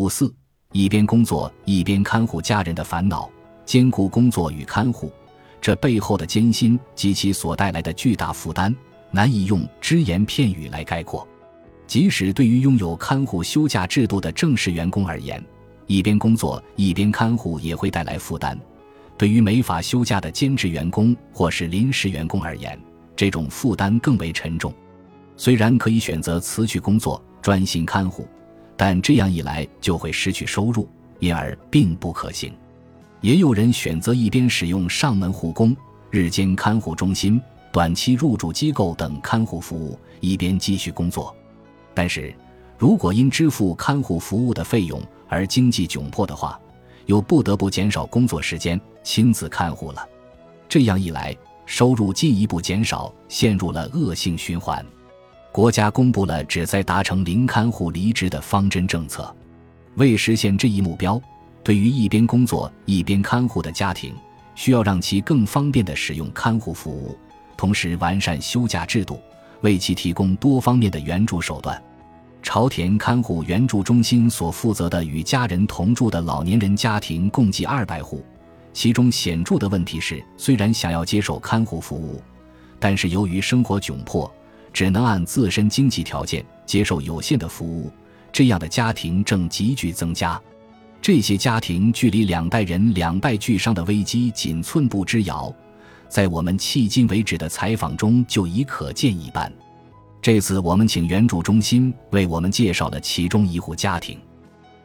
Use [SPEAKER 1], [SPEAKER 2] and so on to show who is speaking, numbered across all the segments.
[SPEAKER 1] 五四，一边工作一边看护家人的烦恼，兼顾工作与看护，这背后的艰辛及其所带来的巨大负担，难以用只言片语来概括。即使对于拥有看护休假制度的正式员工而言，一边工作一边看护也会带来负担；对于没法休假的兼职员工或是临时员工而言，这种负担更为沉重。虽然可以选择辞去工作专心看护，但这样一来就会失去收入，因而并不可行。也有人选择一边使用上门护工、日间看护中心、短期入住机构等看护服务，一边继续工作。但是，如果因支付看护服务的费用而经济窘迫的话，又不得不减少工作时间亲自看护了。这样一来，收入进一步减少，陷入了恶性循环。国家公布了旨在达成零看护离职的方针政策。为实现这一目标，对于一边工作一边看护的家庭，需要让其更方便地使用看护服务，同时完善休假制度。为其提供多方面的援助手段。朝田看护援助中心所负责的与家人同住的老年人家庭共计二百户，其中显著的问题是，虽然想要接受看护服务，但是由于生活窘迫，只能按自身经济条件接受有限的服务。这样的家庭正急剧增加，这些家庭距离两代人两败俱伤的危机仅寸步之遥。在我们迄今为止的采访中就已可见一斑。这次我们请援助中心为我们介绍了其中一户家庭，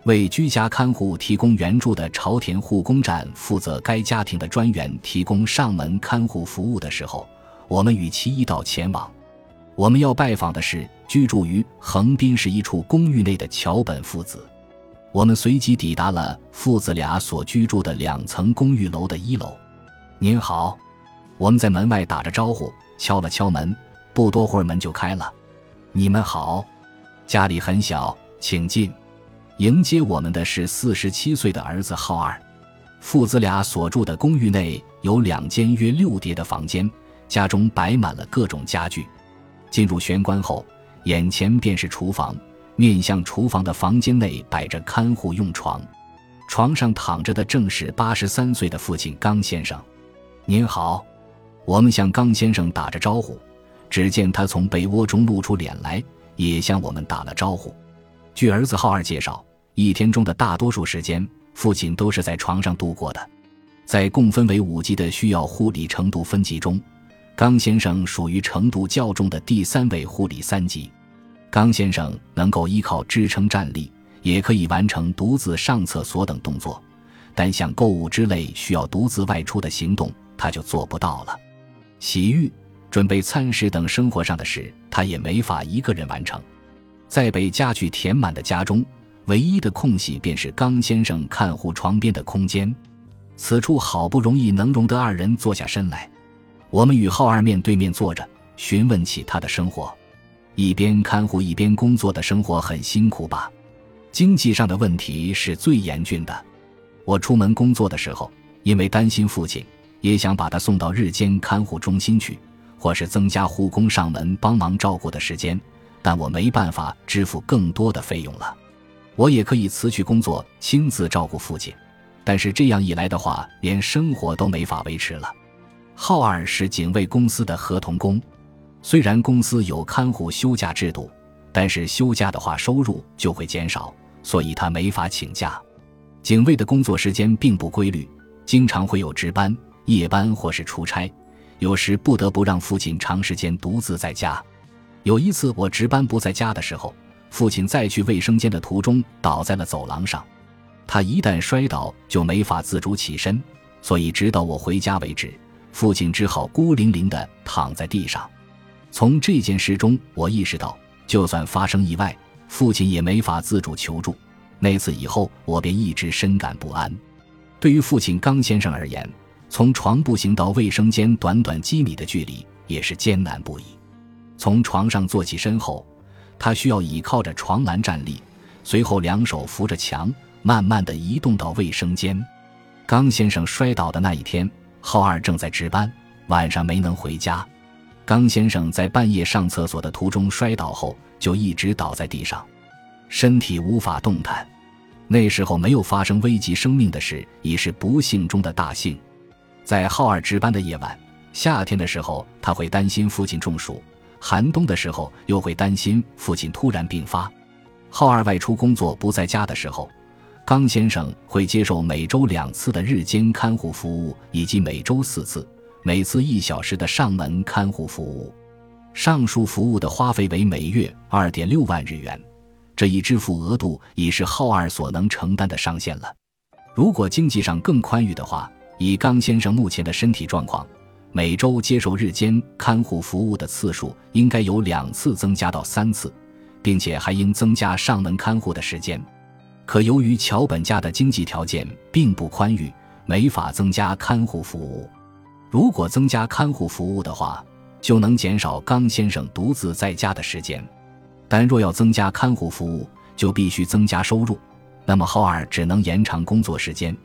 [SPEAKER 1] 为居家看护提供援助的朝田护工站负责该家庭的专员提供上门看护服务的时候，我们与其一道前往。我们要拜访的是居住于横滨市一处公寓内的桥本父子。我们随即抵达了父子俩所居住的两层公寓楼的一楼。您好。我们在门外打着招呼，敲了敲门，不多会儿门就开了。你们好，家里很小，请进。迎接我们的是四十七岁的儿子浩二。父子俩所住的公寓内有两间约六叠的房间，家中摆满了各种家具。进入玄关后，眼前便是厨房。面向厨房的房间内摆着看护用床，床上躺着的正是八十三岁的父亲刚先生。您好。我们向刚先生打着招呼，只见他从被窝中露出脸来，也向我们打了招呼。据儿子浩二介绍，一天中的大多数时间，父亲都是在床上度过的。在共分为五级的需要护理程度分级中，刚先生属于程度较重的第三位护理三级。刚先生能够依靠支撑站立，也可以完成独自上厕所等动作，但像购物之类需要独自外出的行动，他就做不到了。洗浴、准备餐食等生活上的事，他也没法一个人完成。在被家具填满的家中，唯一的空隙便是刚先生看护床边的空间。此处好不容易能容得二人坐下身来，我们与浩二面对面坐着，询问起他的生活。一边看护一边工作的生活很辛苦吧？经济上的问题是最严峻的。我出门工作的时候，因为担心父亲。也想把他送到日间看护中心去，或是增加护工上门帮忙照顾的时间，但我没办法支付更多的费用了。我也可以辞去工作，亲自照顾父亲，但是这样一来的话，连生活都没法维持了。浩二是警卫公司的合同工，虽然公司有看护休假制度，但是休假的话收入就会减少，所以他没法请假。警卫的工作时间并不规律，经常会有值班。夜班或是出差，有时不得不让父亲长时间独自在家。有一次我值班不在家的时候，父亲在去卫生间的途中倒在了走廊上。他一旦摔倒就没法自主起身，所以直到我回家为止，父亲只好孤零零地躺在地上。从这件事中，我意识到，就算发生意外，父亲也没法自主求助。那次以后，我便一直深感不安。对于父亲刚先生而言，从床步行到卫生间，短短几米的距离也是艰难不已。从床上坐起身后，他需要倚靠着床栏站立，随后两手扶着墙，慢慢地移动到卫生间。刚先生摔倒的那一天，浩二正在值班，晚上没能回家。刚先生在半夜上厕所的途中摔倒后，就一直倒在地上，身体无法动弹。那时候没有发生危及生命的事，已是不幸中的大幸。在浩二值班的夜晚，夏天的时候他会担心父亲中暑，寒冬的时候又会担心父亲突然病发。浩二外出工作不在家的时候，刚先生会接受每周两次的日间看护服务，以及每周四次、每次一小时的上门看护服务。上述服务的花费为每月二点六万日元。这一支付额度已是浩二所能承担的上限了。如果经济上更宽裕的话，以刚先生目前的身体状况，每周接受日间看护服务的次数应该由两次增加到三次，并且还应增加上门看护的时间。可由于桥本家的经济条件并不宽裕，没法增加看护服务。如果增加看护服务的话，就能减少刚先生独自在家的时间。但若要增加看护服务，就必须增加收入，那么浩二只能延长工作时间，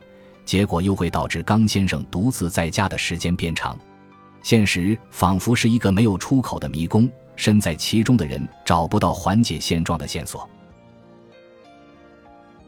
[SPEAKER 1] 结果又会导致刚先生独自在家的时间变长。现实仿佛是一个没有出口的迷宫，身在其中的人找不到缓解现状的线索。